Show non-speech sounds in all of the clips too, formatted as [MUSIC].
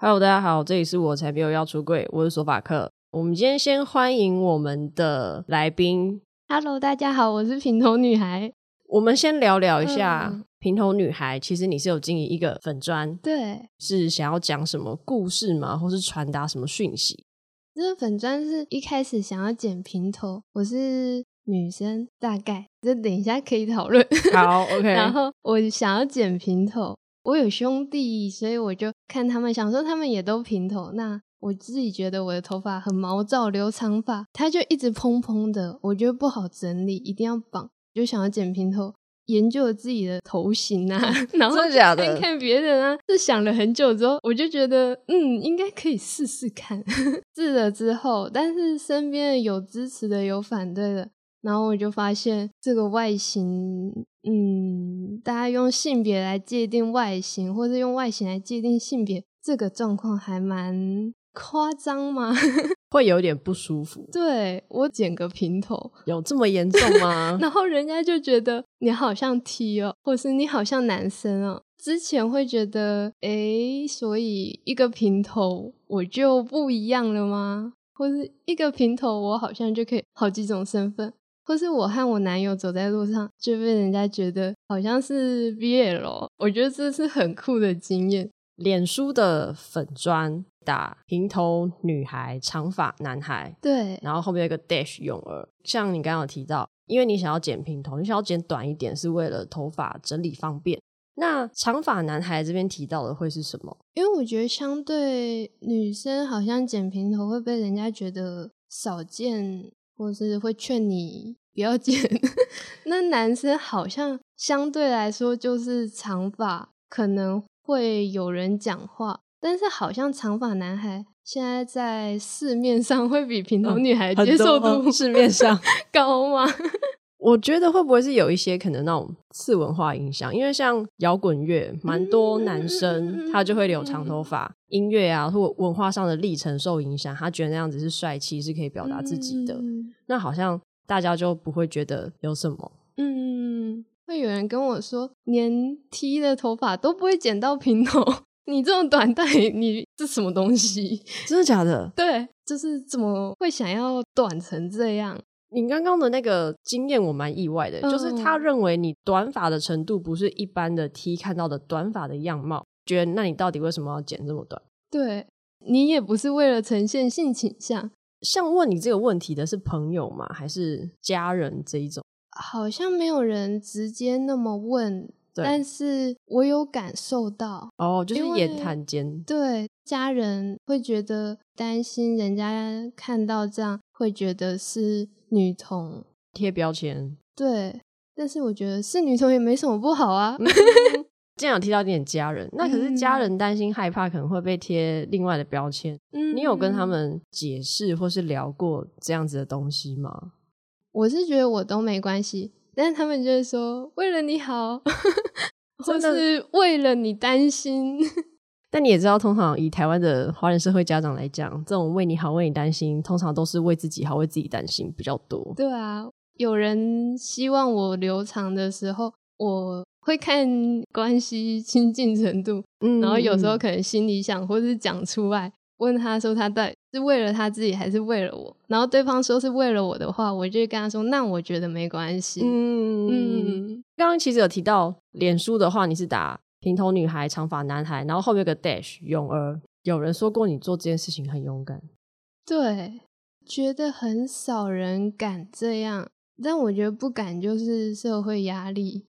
Hello，大家好，这里是我才没有要出柜，我是索法克。我们今天先欢迎我们的来宾。Hello，大家好，我是平头女孩。我们先聊聊一下、嗯、平头女孩。其实你是有经营一个粉砖，对，是想要讲什么故事吗？或是传达什么讯息？这个粉砖是一开始想要剪平头，我是女生，大概这等一下可以讨论。好，OK。[LAUGHS] 然后我想要剪平头。我有兄弟，所以我就看他们，想说他们也都平头。那我自己觉得我的头发很毛躁，留长发，它就一直蓬蓬的，我觉得不好整理，一定要绑，就想要剪平头。研究了自己的头型啊，[LAUGHS] 然后看看别人啊，是想了很久之后，我就觉得嗯，应该可以试试看。[LAUGHS] 试了之后，但是身边有支持的，有反对的。然后我就发现这个外形，嗯，大家用性别来界定外形，或者用外形来界定性别，这个状况还蛮夸张吗？[LAUGHS] 会有点不舒服。对，我剪个平头，有这么严重吗？[LAUGHS] 然后人家就觉得你好像 T 哦，或是你好像男生哦。之前会觉得，诶，所以一个平头我就不一样了吗？或是一个平头我好像就可以好几种身份？或是我和我男友走在路上，就被人家觉得好像是 BL，我觉得这是很酷的经验。脸书的粉砖打平头女孩、长发男孩，对，然后后面有一个 dash 永儿。像你刚刚有提到，因为你想要剪平头，你想要剪短一点，是为了头发整理方便。那长发男孩这边提到的会是什么？因为我觉得相对女生，好像剪平头会被人家觉得少见。或是会劝你不要剪，[LAUGHS] 那男生好像相对来说就是长发，可能会有人讲话，但是好像长发男孩现在在市面上会比平头女孩接受度市面上 [LAUGHS] 高吗？[LAUGHS] 我觉得会不会是有一些可能那种次文化影响？因为像摇滚乐，蛮多男生他就会留长头发。音乐啊，或文化上的历程受影响，他觉得那样子是帅气，是可以表达自己的。那好像大家就不会觉得有什么。嗯，会有人跟我说，连 T 的头发都不会剪到平头，[LAUGHS] 你这种短带，你这什么东西？真的假的？对，就是怎么会想要短成这样？你刚刚的那个经验我蛮意外的，嗯、就是他认为你短发的程度不是一般的 T 看到的短发的样貌，觉得那你到底为什么要剪这么短？对，你也不是为了呈现性倾向。像问你这个问题的是朋友吗？还是家人这一种？好像没有人直接那么问，但是我有感受到哦，就是言谈间，对，家人会觉得担心，人家看到这样会觉得是。女童贴标签，对，但是我觉得是女童也没什么不好啊。[LAUGHS] [LAUGHS] 这样有提到一点家人，那可是家人担心害怕可能会被贴另外的标签。嗯，你有跟他们解释或是聊过这样子的东西吗？我是觉得我都没关系，但是他们就是说为了你好，[LAUGHS] 或是为了你担心。[LAUGHS] 但你也知道，通常以台湾的华人社会家长来讲，这种为你好、为你担心，通常都是为自己好、为自己担心比较多。对啊，有人希望我留长的时候，我会看关系亲近程度，嗯，然后有时候可能心里想，或是讲出来，问他说他到底是为了他自己还是为了我，然后对方说是为了我的话，我就会跟他说，那我觉得没关系。嗯嗯，刚刚其实有提到脸书的话，你是打。平头女孩、长发男孩，然后后面有个 dash 勇儿。有人说过你做这件事情很勇敢，对，觉得很少人敢这样，但我觉得不敢就是社会压力，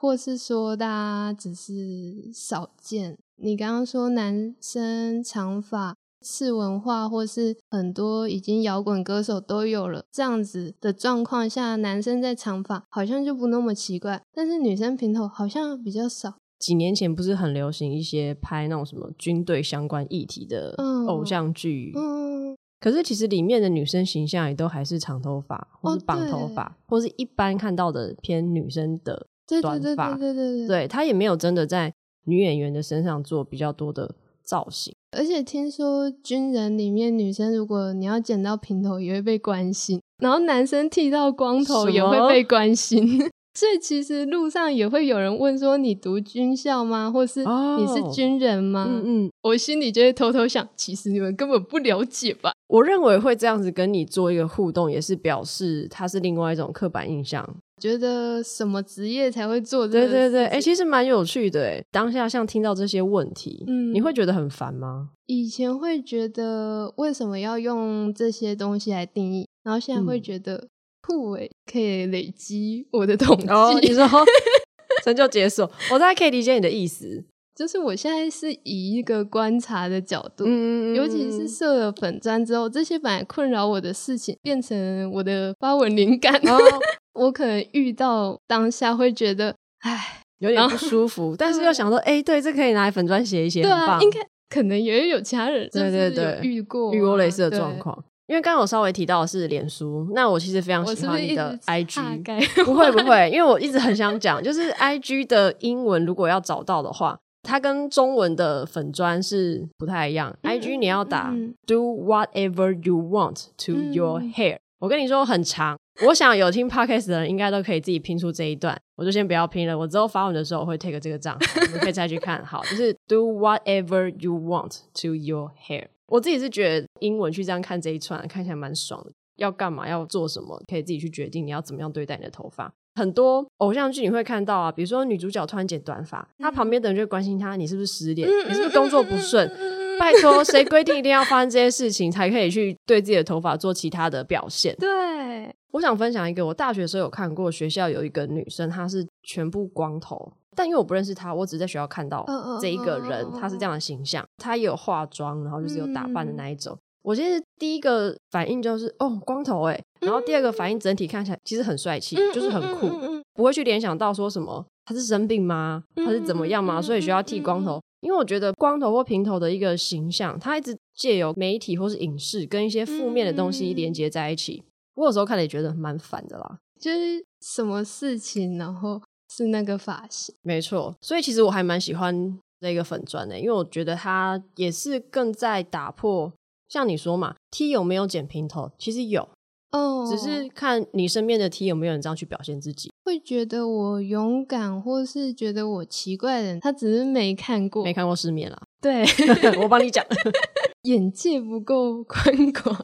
或是说大家只是少见。你刚刚说男生长发是文化，或是很多已经摇滚歌手都有了这样子的状况下，男生在长发好像就不那么奇怪，但是女生平头好像比较少。几年前不是很流行一些拍那种什么军队相关议题的偶像剧，嗯，可是其实里面的女生形象也都还是长头发，或是绑头发，或是一般看到的偏女生的对对对对对对，对，他也没有真的在女演员的身上做比较多的造型。而且听说军人里面女生如果你要剪到平头也会被关心，然后男生剃到光头也会被关心。所以其实路上也会有人问说：“你读军校吗？或是你是军人吗？”哦、嗯嗯，我心里就会偷偷想，其实你们根本不了解吧？我认为会这样子跟你做一个互动，也是表示他是另外一种刻板印象。觉得什么职业才会做这？对对对，哎、欸，其实蛮有趣的。哎，当下像听到这些问题，嗯，你会觉得很烦吗？以前会觉得为什么要用这些东西来定义，然后现在会觉得。嗯酷诶，可以累积我的统计。哦，你说 [LAUGHS] 成就解锁，我大概可以理解你的意思。就是我现在是以一个观察的角度，嗯、尤其是设了粉砖之后，这些本来困扰我的事情，变成我的发文灵感。哦、[LAUGHS] 我可能遇到当下会觉得，唉，有点不舒服，[LAUGHS] 但是又想说，哎、欸，对，这可以拿来粉砖写一写，对啊。应该可能也有其他人，对对对，遇过遇过类似的状况。因为刚刚我稍微提到的是脸书，那我其实非常喜欢你的 IG，[LAUGHS] 不会不会，因为我一直很想讲，就是 IG 的英文如果要找到的话，它跟中文的粉砖是不太一样。嗯、IG 你要打、嗯、Do whatever you want to your hair，、嗯、我跟你说很长，我想有听 Podcast 的人应该都可以自己拼出这一段，我就先不要拼了，我之后发文的时候我会 take 这个账号，你们可以再去看。好，就是 Do whatever you want to your hair。我自己是觉得英文去这样看这一串，看起来蛮爽的。要干嘛，要做什么，可以自己去决定你要怎么样对待你的头发。很多偶像剧你会看到啊，比如说女主角突然剪短发，她旁边的人就会关心她，你是不是失恋，你是不是工作不顺？拜托，谁规定一定要发生这些事情才可以去对自己的头发做其他的表现？对，我想分享一个，我大学时候有看过，学校有一个女生，她是全部光头。但因为我不认识他，我只是在学校看到这一个人，他是这样的形象，他也有化妆，然后就是有打扮的那一种。嗯、我其实第一个反应就是哦，光头哎，然后第二个反应整体看起来其实很帅气，嗯、就是很酷，不会去联想到说什么他是生病吗？他是怎么样吗？所以需要剃光头。因为我觉得光头或平头的一个形象，他一直借由媒体或是影视跟一些负面的东西连接在一起，我有时候看了也觉得蛮烦的啦。就是什么事情，然后。是那个发型，没错。所以其实我还蛮喜欢这个粉钻的，因为我觉得它也是更在打破，像你说嘛，T 有没有剪平头？其实有哦，只是看你身边的 T 有没有人这样去表现自己。会觉得我勇敢，或是觉得我奇怪的人，他只是没看过，没看过世面啦。对，[LAUGHS] 我帮你讲，[LAUGHS] 眼界不够宽广。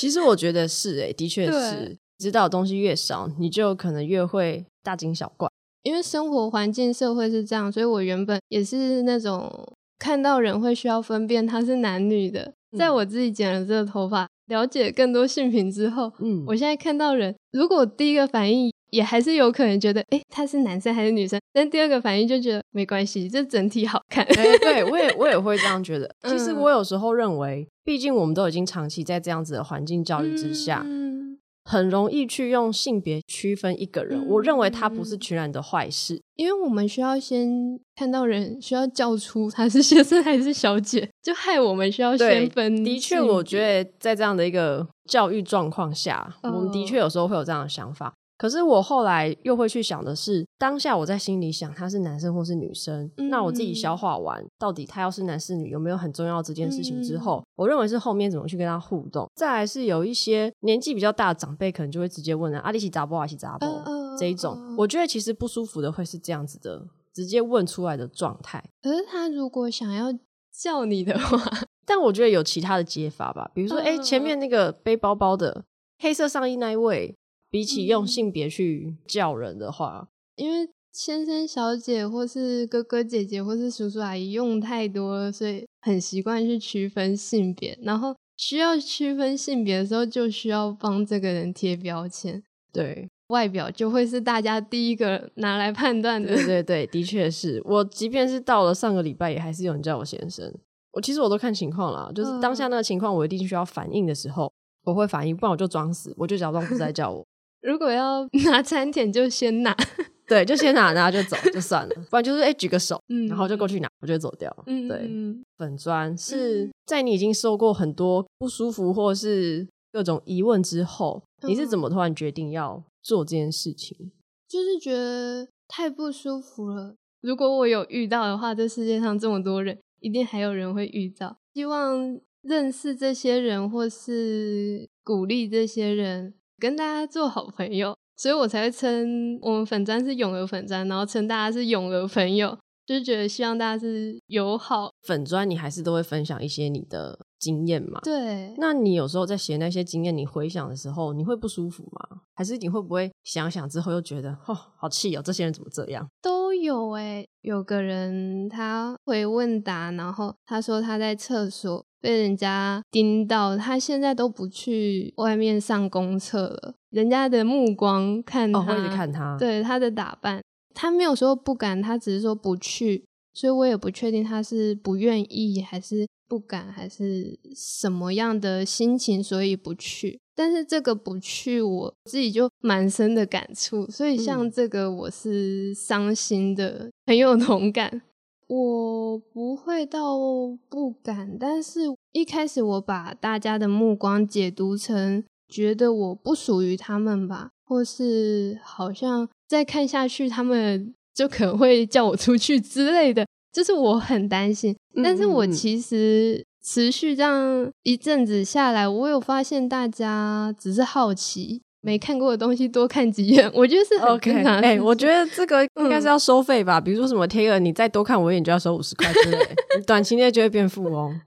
其实我觉得是、欸，哎，的确是，知道的东西越少，你就可能越会大惊小怪。因为生活环境、社会是这样，所以我原本也是那种看到人会需要分辨他是男女的。嗯、在我自己剪了这个头发，了解更多性平之后，嗯，我现在看到人，如果第一个反应也还是有可能觉得，诶，他是男生还是女生？但第二个反应就觉得没关系，这整体好看。诶对，[LAUGHS] 我也我也会这样觉得。其实我有时候认为，毕竟我们都已经长期在这样子的环境教育之下。嗯很容易去用性别区分一个人，嗯、我认为他不是全然的坏事，因为我们需要先看到人，需要叫出他是先生还是小姐，就害我们需要先分。的确，我觉得在这样的一个教育状况下，哦、我们的确有时候会有这样的想法。可是我后来又会去想的是，当下我在心里想他是男生或是女生，嗯、那我自己消化完到底他要是男是女有没有很重要这件事情之后，嗯、我认为是后面怎么去跟他互动。再来是有一些年纪比较大的长辈，可能就会直接问啊，阿里奇杂波阿里奇杂波这一种，我觉得其实不舒服的会是这样子的，直接问出来的状态。可是他如果想要叫你的话，[LAUGHS] 但我觉得有其他的解法吧，比如说，哎、呃，前面那个背包包的黑色上衣那一位。比起用性别去叫人的话，因为先生、小姐，或是哥哥、姐姐，或是叔叔、阿姨用太多了，所以很习惯去区分性别。然后需要区分性别的时候，就需要帮这个人贴标签。对，外表就会是大家第一个拿来判断的。对对对，的确是我，即便是到了上个礼拜，也还是有人叫我先生。我其实我都看情况啦，就是当下那个情况，我一定需要反应的时候，我会反应，不然我就装死，我就假装不是在叫我。如果要 [LAUGHS] 拿餐点，就先拿，[LAUGHS] 对，就先拿，拿就走就算了，不然就是哎、欸、举个手，嗯，然后就过去拿，我就走掉。嗯，对，粉砖是在你已经受过很多不舒服或是各种疑问之后，嗯、你是怎么突然决定要做这件事情？就是觉得太不舒服了。如果我有遇到的话，这世界上这么多人，一定还有人会遇到。希望认识这些人，或是鼓励这些人。跟大家做好朋友，所以我才会称我们粉砖是永儿粉砖，然后称大家是永儿朋友，就是觉得希望大家是友好。粉砖你还是都会分享一些你的经验嘛？对。那你有时候在写那些经验，你回想的时候，你会不舒服吗？还是你会不会想想之后又觉得，哦，好气哦，这些人怎么这样？都有哎、欸，有个人他回问答，然后他说他在厕所。被人家盯到，他现在都不去外面上公厕了。人家的目光看他，哦、会看他，对他的打扮，他没有说不敢，他只是说不去，所以我也不确定他是不愿意，还是不敢，还是什么样的心情，所以不去。但是这个不去，我自己就蛮深的感触，所以像这个，我是伤心的，嗯、很有同感。[LAUGHS] 我不会到不敢，但是一开始我把大家的目光解读成觉得我不属于他们吧，或是好像再看下去他们就可能会叫我出去之类的，就是我很担心。但是我其实持续这样一阵子下来，我有发现大家只是好奇。没看过的东西多看几眼，我觉得是很正常。哎、okay, 欸，我觉得这个 [LAUGHS] 应该是要收费吧？嗯、比如说什么贴个，你再多看我一眼就要收五十块之类，你 [LAUGHS] 短期内就会变富翁。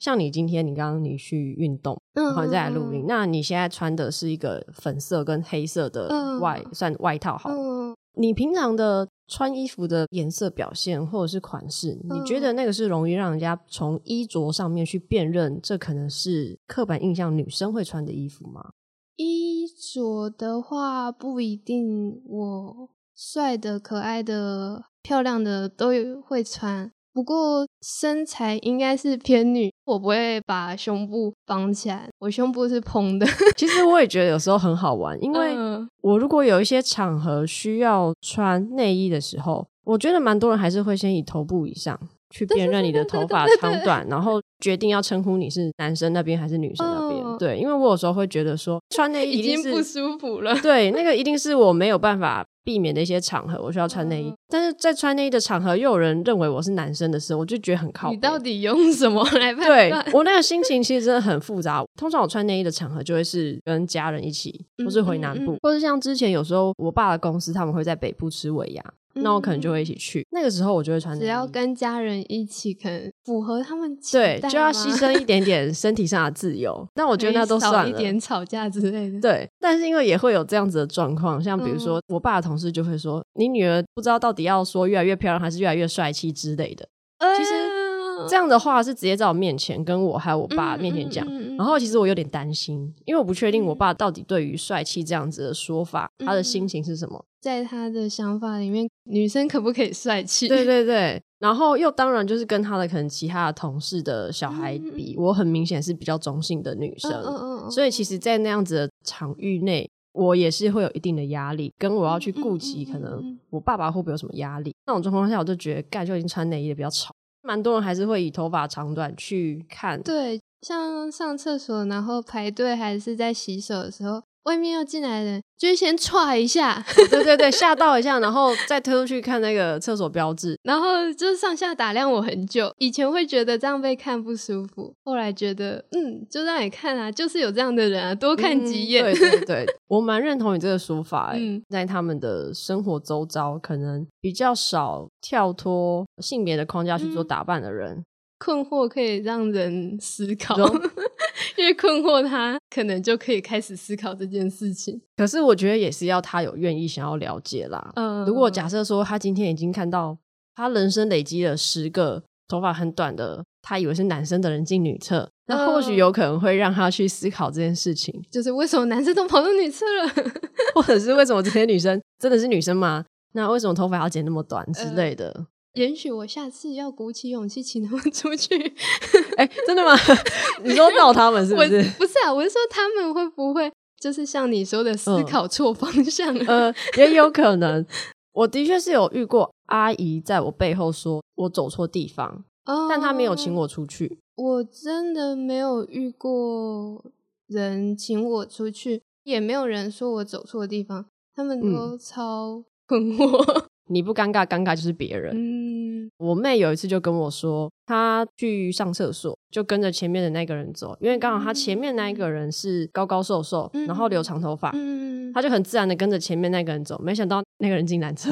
像你今天，你刚刚你去运动，然后再来录音，嗯、那你现在穿的是一个粉色跟黑色的外、嗯、算外套好。嗯、你平常的穿衣服的颜色表现或者是款式，你觉得那个是容易让人家从衣着上面去辨认，这可能是刻板印象女生会穿的衣服吗？衣着的话不一定，我帅的、可爱的、漂亮的都会穿。不过身材应该是偏女，我不会把胸部绑起来，我胸部是蓬的。[LAUGHS] 其实我也觉得有时候很好玩，因为我如果有一些场合需要穿内衣的时候，我觉得蛮多人还是会先以头部以上。去辨认你的头发长短，然后决定要称呼你是男生那边还是女生那边。对，因为我有时候会觉得说穿内衣已经不舒服了。对，那个一定是我没有办法避免的一些场合，我需要穿内衣。但是在穿内衣的场合，又有人认为我是男生的时候，我就觉得很靠。你到底用什么来判断？对，我那个心情其实真的很复杂。通常我穿内衣的场合，就会是跟家人一起，或是回南部，或是像之前有时候我爸的公司他们会在北部吃尾牙。那我可能就会一起去，嗯、那个时候我就会穿。只要跟家人一起，可能符合他们对，就要牺牲一点点身体上的自由。[LAUGHS] 那我觉得那都算了，少一点吵架之类的。对，但是因为也会有这样子的状况，像比如说我爸的同事就会说：“嗯、你女儿不知道到底要说越来越漂亮，还是越来越帅气之类的。”其实。这样的话是直接在我面前跟我还有我爸面前讲，嗯嗯嗯、然后其实我有点担心，因为我不确定我爸到底对于帅气这样子的说法，嗯、他的心情是什么。在他的想法里面，女生可不可以帅气？对对对，然后又当然就是跟他的可能其他的同事的小孩比，嗯、我很明显是比较中性的女生，所以其实，在那样子的场域内，我也是会有一定的压力，跟我要去顾及可能我爸爸会不会有什么压力。那种状况下，我就觉得盖就已经穿内衣的比较丑。蛮多人还是会以头发长短去看，对，像上厕所，然后排队，还是在洗手的时候。外面要进来的人，就先踹一下，对对对，吓到一下，然后再推出去看那个厕所标志，然后就是上下打量我很久。以前会觉得这样被看不舒服，后来觉得嗯，就让你看啊，就是有这样的人啊，多看几眼。嗯、对对对，我蛮认同你这个说法、欸。嗯，在他们的生活周遭，可能比较少跳脱性别的框架去做打扮的人。嗯困惑可以让人思考，因为困惑他可能就可以开始思考这件事情。可是我觉得也是要他有愿意想要了解啦。嗯，如果假设说他今天已经看到他人生累积了十个头发很短的，他以为是男生的人进女厕，那或许有可能会让他去思考这件事情，就是为什么男生都跑到女厕了，[LAUGHS] 或者是为什么这些女生真的是女生吗？那为什么头发要剪那么短之类的？呃也许我下次要鼓起勇气请他们 [LAUGHS] 出去。哎、欸，真的吗？[LAUGHS] 你说闹他们是不是？不是啊，我是说他们会不会就是像你说的思考错方向？呃，[LAUGHS] 也有可能。我的确是有遇过阿姨在我背后说我走错地方，哦、但她没有请我出去。我真的没有遇过人请我出去，也没有人说我走错地方，他们都超困惑。你不尴尬，尴尬就是别人。嗯，我妹有一次就跟我说，她去上厕所，就跟着前面的那个人走，因为刚好她前面那一个人是高高瘦瘦，嗯、然后留长头发，嗯、她就很自然的跟着前面那个人走，没想到那个人进男厕。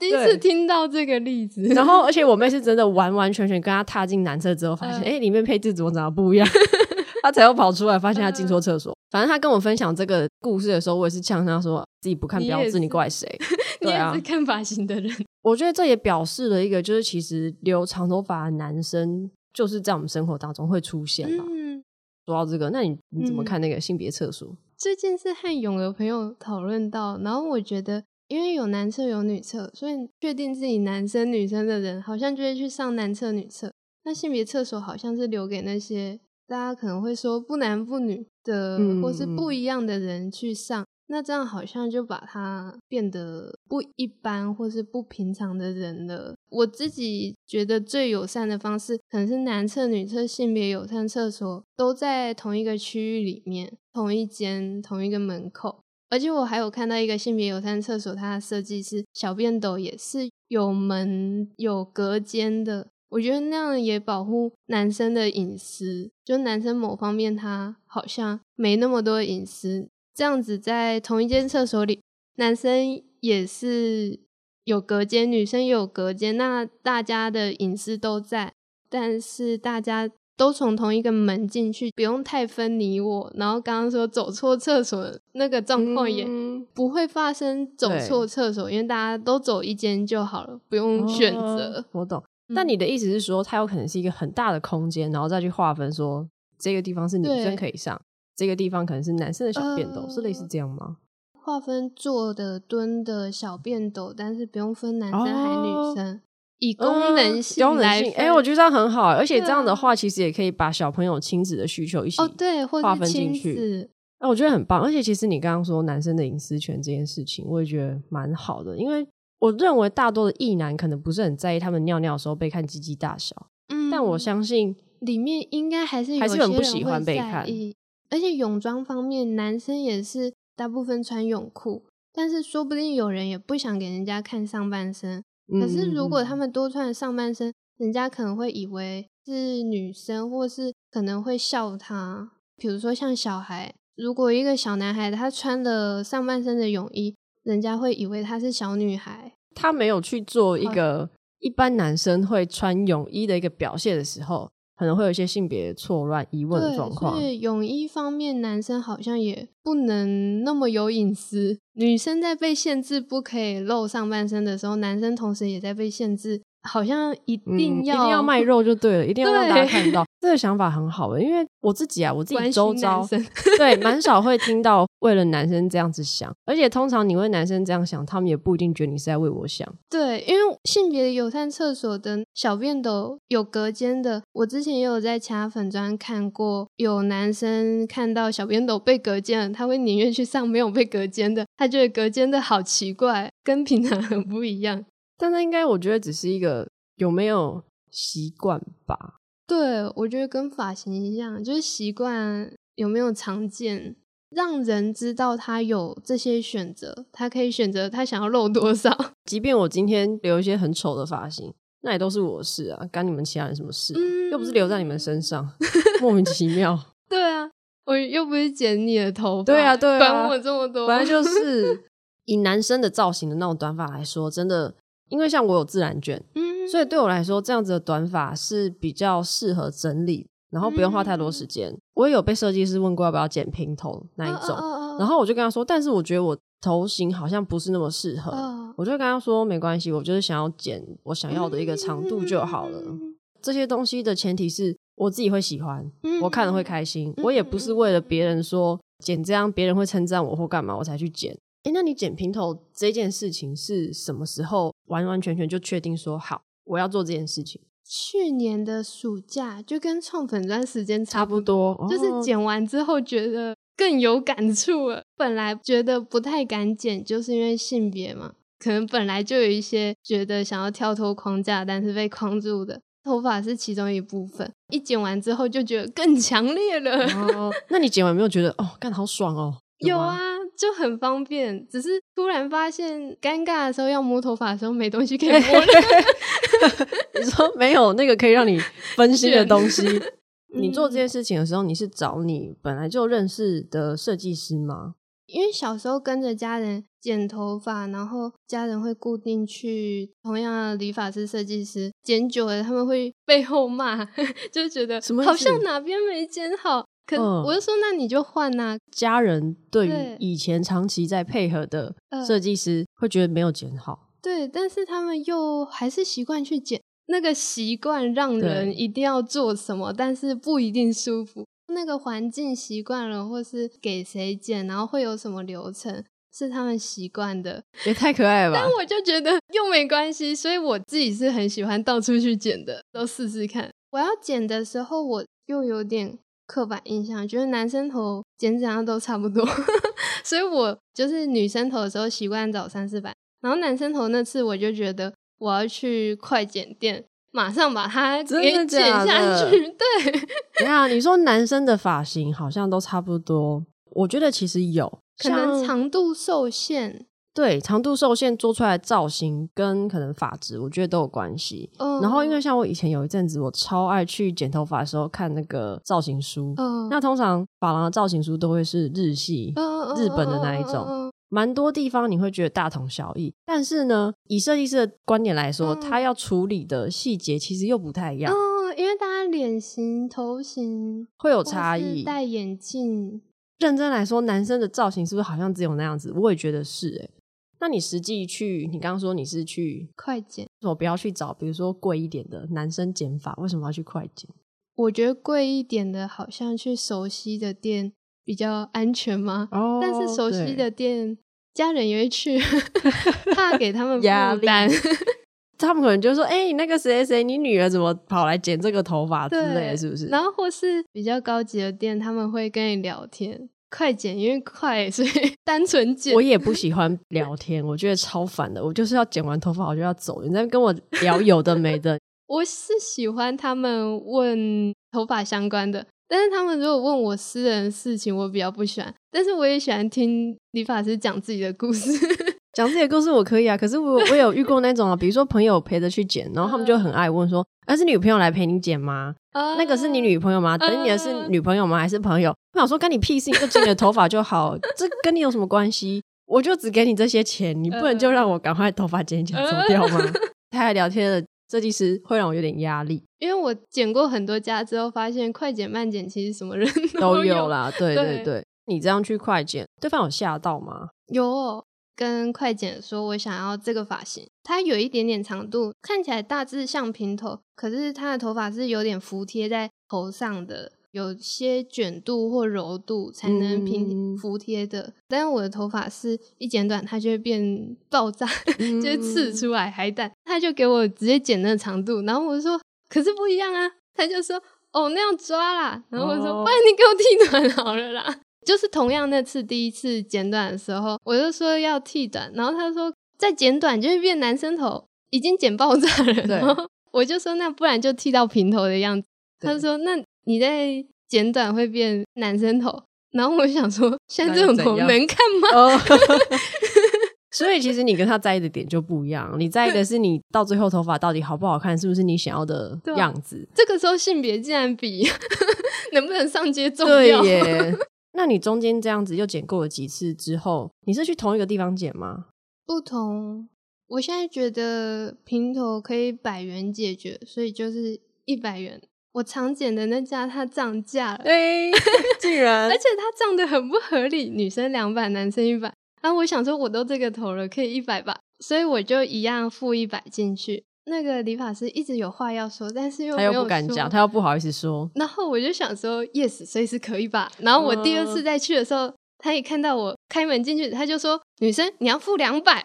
第一次听到这个例子，然后而且我妹是 [LAUGHS] 真的完完全全跟她踏进男厕之后，发现哎、呃，里面配置怎么长得不一样，[LAUGHS] 她才又跑出来，发现他进错厕所。呃、反正他跟我分享这个故事的时候，我也是呛他说，自己不看标志，你，你怪谁？[LAUGHS] 对啊，你也是看发型的人。[LAUGHS] 我觉得这也表示了一个，就是其实留长头发的男生就是在我们生活当中会出现嘛。嗯，说到这个，那你你怎么看那个性别厕所？嗯、最近是和勇的朋友讨论到，然后我觉得，因为有男厕有女厕，所以确定自己男生女生的人，好像就会去上男厕女厕。那性别厕所好像是留给那些大家可能会说不男不女的，嗯、或是不一样的人去上。那这样好像就把它变得不一般或是不平常的人了。我自己觉得最友善的方式，可能是男厕、女厕性别友善厕所都在同一个区域里面，同一间、同一个门口。而且我还有看到一个性别友善厕所，它的设计是小便斗也是有门、有隔间的。我觉得那样也保护男生的隐私，就男生某方面他好像没那么多隐私。这样子在同一间厕所里，男生也是有隔间，女生也有隔间，那大家的隐私都在，但是大家都从同一个门进去，不用太分你我。然后刚刚说走错厕所那个状况也不会发生走错厕所，嗯、因为大家都走一间就好了，不用选择。哦、我懂。但你的意思是说，它有可能是一个很大的空间，然后再去划分说这个地方是女生可以上。这个地方可能是男生的小便斗，呃、是类似这样吗？划分坐的、蹲的小便斗，但是不用分男生还女生，哦、以功能性功能性。哎、我觉得这样很好，而且这样的话，其实也可以把小朋友亲子的需求一起哦，对，划分进去。那、啊、我觉得很棒，而且其实你刚刚说男生的隐私权这件事情，我也觉得蛮好的，因为我认为大多的异男可能不是很在意他们尿尿的时候被看鸡鸡大小，嗯，但我相信里面应该还是还是很不喜欢被看。而且泳装方面，男生也是大部分穿泳裤，但是说不定有人也不想给人家看上半身。可是如果他们多穿上半身，人家可能会以为是女生，或是可能会笑他。比如说像小孩，如果一个小男孩他穿了上半身的泳衣，人家会以为他是小女孩。他没有去做一个一般男生会穿泳衣的一个表现的时候。可能会有一些性别错乱疑问的状况。所以泳衣方面，男生好像也不能那么有隐私。女生在被限制不可以露上半身的时候，男生同时也在被限制。好像一定要、嗯、一定要卖肉就对了，一定要让大家看到。这个想法很好的，因为我自己啊，我自己周遭对蛮少会听到为了男生这样子想，而且通常你为男生这样想，他们也不一定觉得你是在为我想。对，因为性别友善厕所的小便斗有隔间的，我之前也有在其他粉专看过，有男生看到小便斗被隔间了，他会宁愿去上没有被隔间的，他觉得隔间的好奇怪，跟平常很不一样。但那应该，我觉得只是一个有没有习惯吧。对，我觉得跟发型一样，就是习惯有没有常见，让人知道他有这些选择，他可以选择他想要露多少。[LAUGHS] 即便我今天留一些很丑的发型，那也都是我的事啊，干你们其他人什么事？嗯、又不是留在你们身上，[LAUGHS] 莫名其妙。[LAUGHS] 对啊，我又不是剪你的头发。对啊，对啊，管我这么多。本来就是以男生的造型的那种短发来说，真的。因为像我有自然卷，嗯，所以对我来说，这样子的短发是比较适合整理，然后不用花太多时间。嗯、我也有被设计师问过要不要剪平头那一种，哦哦哦、然后我就跟他说，但是我觉得我头型好像不是那么适合，哦、我就跟他说没关系，我就是想要剪我想要的一个长度就好了。嗯、这些东西的前提是我自己会喜欢，嗯、我看了会开心，嗯、我也不是为了别人说剪这样别人会称赞我或干嘛我才去剪。哎，那你剪平头这件事情是什么时候完完全全就确定说好，我要做这件事情？去年的暑假就跟创粉砖时间差不多，不多就是剪完之后觉得更有感触了。哦、本来觉得不太敢剪，就是因为性别嘛，可能本来就有一些觉得想要跳脱框架，但是被框住的头发是其中一部分。一剪完之后就觉得更强烈了。哦，那你剪完没有觉得哦，干好爽哦？[LAUGHS] 有啊。就很方便。只是突然发现尴尬的时候，要摸头发的时候没东西可以摸了。[LAUGHS] 你说没有那个可以让你分心的东西？[LAUGHS] 你做这件事情的时候，你是找你本来就认识的设计师吗？因为小时候跟着家人剪头发，然后家人会固定去同样的理发师、设计师剪久了，他们会背后骂，[LAUGHS] 就觉得好像哪边没剪好。可我就说，那你就换呐、啊。家人对于以前长期在配合的设计师会觉得没有剪好，对，但是他们又还是习惯去剪。那个习惯让人一定要做什么，但是不一定舒服。那个环境习惯了，或是给谁剪，然后会有什么流程，是他们习惯的，也太可爱了吧！但我就觉得又没关系，所以我自己是很喜欢到处去剪的，都试试看。我要剪的时候，我又有点刻板印象，觉得男生头剪怎样都差不多，[LAUGHS] 所以我就是女生头的时候习惯找三四百，然后男生头那次我就觉得。我要去快剪店，马上把它给剪下去。对，等下你说 [LAUGHS] 男生的发型好像都差不多，我觉得其实有可能长度受限。对，长度受限做出来的造型跟可能发质，我觉得都有关系。嗯，然后因为像我以前有一阵子，我超爱去剪头发的时候看那个造型书。嗯，那通常发廊的造型书都会是日系、嗯、日本的那一种。嗯嗯嗯蛮多地方你会觉得大同小异，但是呢，以设计师的观点来说，嗯、他要处理的细节其实又不太一样。哦，因为大家脸型、头型会有差异。戴眼镜，认真来说，男生的造型是不是好像只有那样子？我也觉得是诶。那你实际去，你刚刚说你是去快剪，我不要去找，比如说贵一点的男生剪发，为什么要去快剪？我觉得贵一点的，好像去熟悉的店比较安全吗？哦，但是熟悉的店。家人也会去，[LAUGHS] 怕给他们负担。他们可能就说：“哎、那个谁谁，你女儿怎么跑来剪这个头发之类的，是不是？”然后或是比较高级的店，他们会跟你聊天，快剪，因为快，[LAUGHS] 所以单纯剪。我也不喜欢聊天，[LAUGHS] 我觉得超烦的。我就是要剪完头发，我就要走。你在跟我聊有的没的。[LAUGHS] 我是喜欢他们问头发相关的。但是他们如果问我私人的事情，我比较不喜欢。但是我也喜欢听理发师讲自己的故事，讲自己的故事我可以啊。可是我我有遇过那种啊，比如说朋友陪着去剪，然后他们就很爱问说：“那、啊、是女朋友来陪你剪吗？啊、那个是你女朋友吗？等你的是女朋友吗？还是朋友？”我想说跟你屁事，你就剪你的头发就好，这跟你有什么关系？我就只给你这些钱，你不能就让我赶快头发剪一剪走掉吗？[LAUGHS] 太爱聊天了。设计师会让我有点压力，因为我剪过很多家之后，发现快剪慢剪其实什么人 [LAUGHS] 都有，都有啦。对对对，对你这样去快剪，对方有吓到吗？有，跟快剪说我想要这个发型，它有一点点长度，看起来大致像平头，可是它的头发是有点服贴在头上的。有些卷度或柔度才能平服贴的，嗯、但是我的头发是一剪短，它就会变爆炸，嗯、[LAUGHS] 就会刺出来海胆。他就给我直接剪那个长度，然后我就说，可是不一样啊。他就说，哦，那样抓啦。然后我说，不然、哦、你给我剃短好了啦。就是同样那次第一次剪短的时候，我就说要剃短，然后他说再剪短就会变男生头，已经剪爆炸了。对然后我就说，那不然就剃到平头的样子。他说那。你在剪短会变男生头，然后我想说，现在这种头能看吗？[LAUGHS] 所以其实你跟他在意的点就不一样，你在意的是你到最后头发到底好不好看，是不是你想要的样子？这个时候性别竟然比 [LAUGHS] 能不能上街重要。对耶。[LAUGHS] 那你中间这样子又剪过了几次之后，你是去同一个地方剪吗？不同。我现在觉得平头可以百元解决，所以就是一百元。我常剪的那家它涨价了，对，竟然，[LAUGHS] 而且它涨得很不合理，女生两百，男生一百。啊，我想说我都这个头了，可以一百吧，所以我就一样付一百进去。那个理发师一直有话要说，但是又他又不敢讲，他又不好意思说。然后我就想说，yes，随时可以吧。然后我第二次再去的时候，嗯、他一看到我开门进去，他就说：“女生，你要付两百。”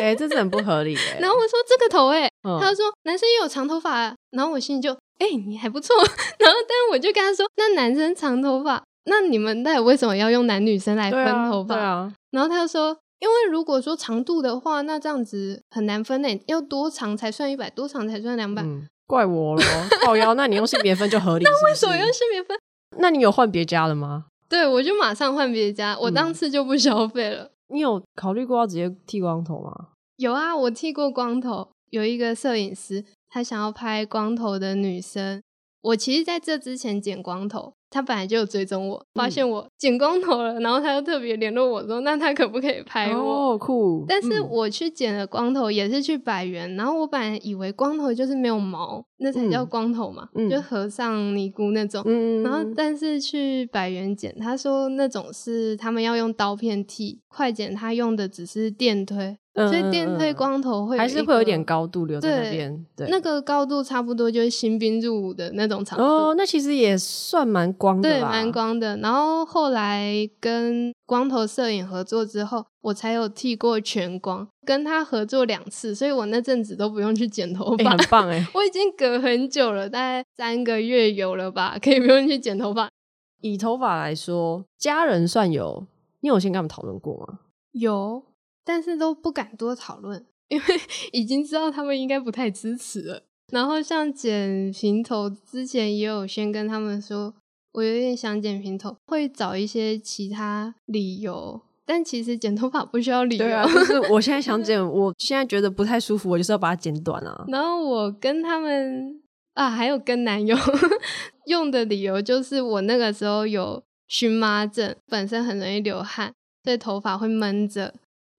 哎，这是很不合理哎。[LAUGHS] 然后我说：“这个头，哎、嗯，他就说男生也有长头发啊。”然后我心里就。哎、欸，你还不错。[LAUGHS] 然后，但是我就跟他说：“那男生长头发，那你们到底为什么要用男女生来分头发？”对啊，对啊。然后他就说：“因为如果说长度的话，那这样子很难分诶，要多长才算一百，多长才算两百。嗯，怪我咯，靠腰。那你用性别分就合理是是？那为什么用性别分？那你有换别家了吗？对，我就马上换别家，我当次就不消费了。嗯、你有考虑过要直接剃光头吗？有啊，我剃过光头。有一个摄影师，他想要拍光头的女生。我其实在这之前剪光头。他本来就有追踪我，发现我剪光头了，嗯、然后他又特别联络我说，那他可不可以拍我？哦，酷！但是我去剪了光头，也是去百元，然后我本来以为光头就是没有毛，那才叫光头嘛，嗯、就和尚尼姑那种。嗯、然后但是去百元剪，他说那种是他们要用刀片剃，快剪它用的只是电推。所以电推光头会还是会有点高度留在那边，对，那个高度差不多就是新兵入伍的那种长度。哦，那其实也算蛮光的，对，蛮光的。然后后来跟光头摄影合作之后，我才有剃过全光，跟他合作两次，所以我那阵子都不用去剪头发，欸、很棒哎！[LAUGHS] 我已经隔很久了，大概三个月有了吧，可以不用去剪头发。以头发来说，家人算有，你有先跟他们讨论过吗？有。但是都不敢多讨论，因为 [LAUGHS] 已经知道他们应该不太支持了。然后像剪平头之前，也有先跟他们说，我有点想剪平头，会找一些其他理由。但其实剪头发不需要理由，对啊，就是我现在想 [LAUGHS] 剪，我现在觉得不太舒服，我就是要把它剪短啊。然后我跟他们啊，还有跟男友 [LAUGHS] 用的理由，就是我那个时候有荨麻疹，本身很容易流汗，所以头发会闷着。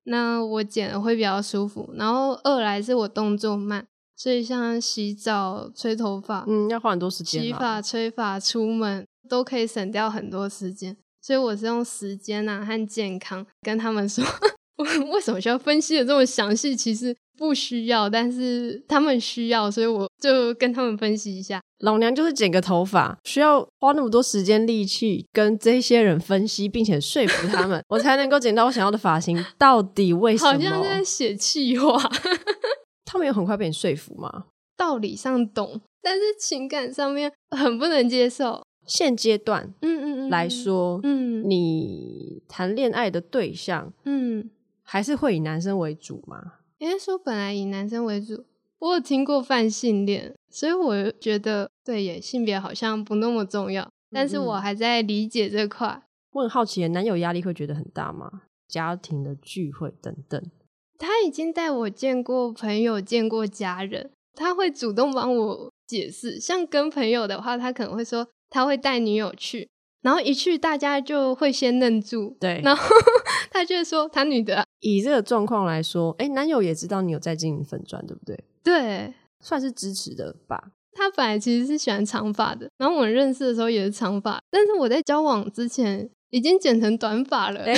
那我剪了会比较舒服，然后二来是我动作慢，所以像洗澡、吹头发，嗯，要花很多时间。洗发、吹发、出门都可以省掉很多时间，所以我是用时间啊和健康跟他们说，[LAUGHS] 为什么需要分析的这么详细？其实不需要，但是他们需要，所以我就跟他们分析一下。老娘就是剪个头发，需要花那么多时间力气跟这些人分析，并且说服他们，[LAUGHS] 我才能够剪到我想要的发型。到底为什么？好像在写气话。[LAUGHS] 他们有很快被你说服吗？道理上懂，但是情感上面很不能接受。现阶段，嗯嗯嗯来说，嗯，你谈恋爱的对象，嗯，还是会以男生为主吗？应该说本来以男生为主。我有听过泛性恋，所以我觉得对耶，性别好像不那么重要。但是我还在理解这块。嗯、我很好奇，男友压力会觉得很大吗？家庭的聚会等等，他已经带我见过朋友，见过家人，他会主动帮我解释。像跟朋友的话，他可能会说他会带女友去，然后一去大家就会先愣住，对，然后 [LAUGHS] 他就会说他女的。以这个状况来说，哎，男友也知道你有在经营粉专，对不对？对，算是支持的吧。他本来其实是喜欢长发的，然后我们认识的时候也是长发，但是我在交往之前已经剪成短发了。[LAUGHS] 诶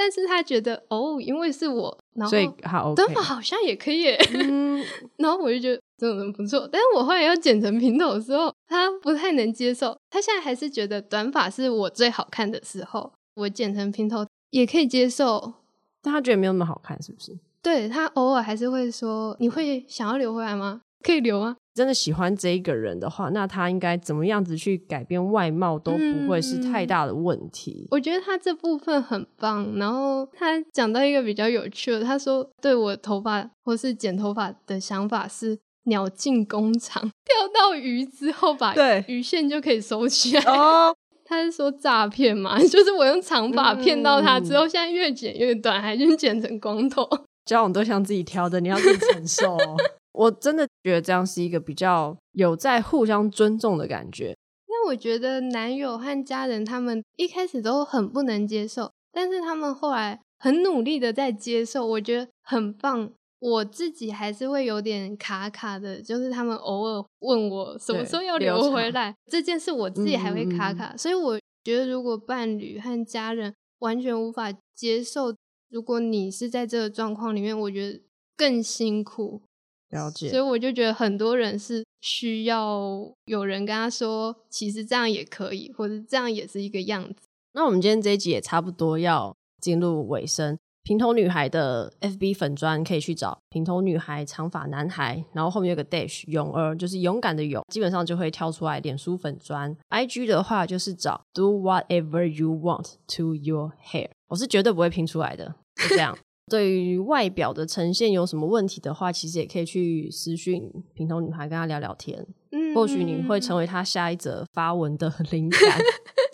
但是他觉得哦，因为是我，然后所以好、okay、短发好像也可以。嗯，[LAUGHS] 然后我就觉得这种人不错。但是我后来要剪成平头的时候，他不太能接受。他现在还是觉得短发是我最好看的时候，我剪成平头也可以接受。但他觉得没有那么好看，是不是？对，他偶尔还是会说：“你会想要留回来吗？可以留啊。”真的喜欢这一个人的话，那他应该怎么样子去改变外貌都不会是太大的问题。嗯，我觉得他这部分很棒。然后他讲到一个比较有趣的，他说：“对我头发或是剪头发的想法是鸟进工厂，钓到鱼之后把鱼线就可以收起来。”哦，他是说诈骗嘛？[LAUGHS] 就是我用长发骗到他之后，嗯、现在越剪越短，还是剪成光头。交往对象自己挑的，你要自己承受哦。[LAUGHS] 我真的觉得这样是一个比较有在互相尊重的感觉。那我觉得男友和家人他们一开始都很不能接受，但是他们后来很努力的在接受，我觉得很棒。我自己还是会有点卡卡的，就是他们偶尔问我什么时候要留回来这件事，我自己还会卡卡。嗯、所以我觉得如果伴侣和家人完全无法接受。如果你是在这个状况里面，我觉得更辛苦。了解。所以我就觉得很多人是需要有人跟他说，其实这样也可以，或者这样也是一个样子。那我们今天这一集也差不多要进入尾声。平头女孩的 FB 粉砖可以去找平头女孩长发男孩，然后后面有个 dash 勇儿，就是勇敢的勇，基本上就会跳出来。脸书粉砖 IG 的话就是找 Do whatever you want to your hair，我是绝对不会拼出来的，就这样。[LAUGHS] 对于外表的呈现有什么问题的话，其实也可以去私讯平头女孩跟她聊聊天。嗯，或许你会成为他下一则发文的 [LAUGHS] 灵感，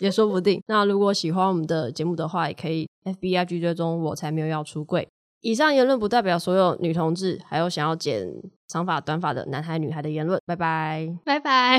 也说不定。那如果喜欢我们的节目的话，也可以 FBIG 追踪我才没有要出柜。以上言论不代表所有女同志，还有想要剪长发、短发的男孩、女孩的言论。拜拜，拜拜。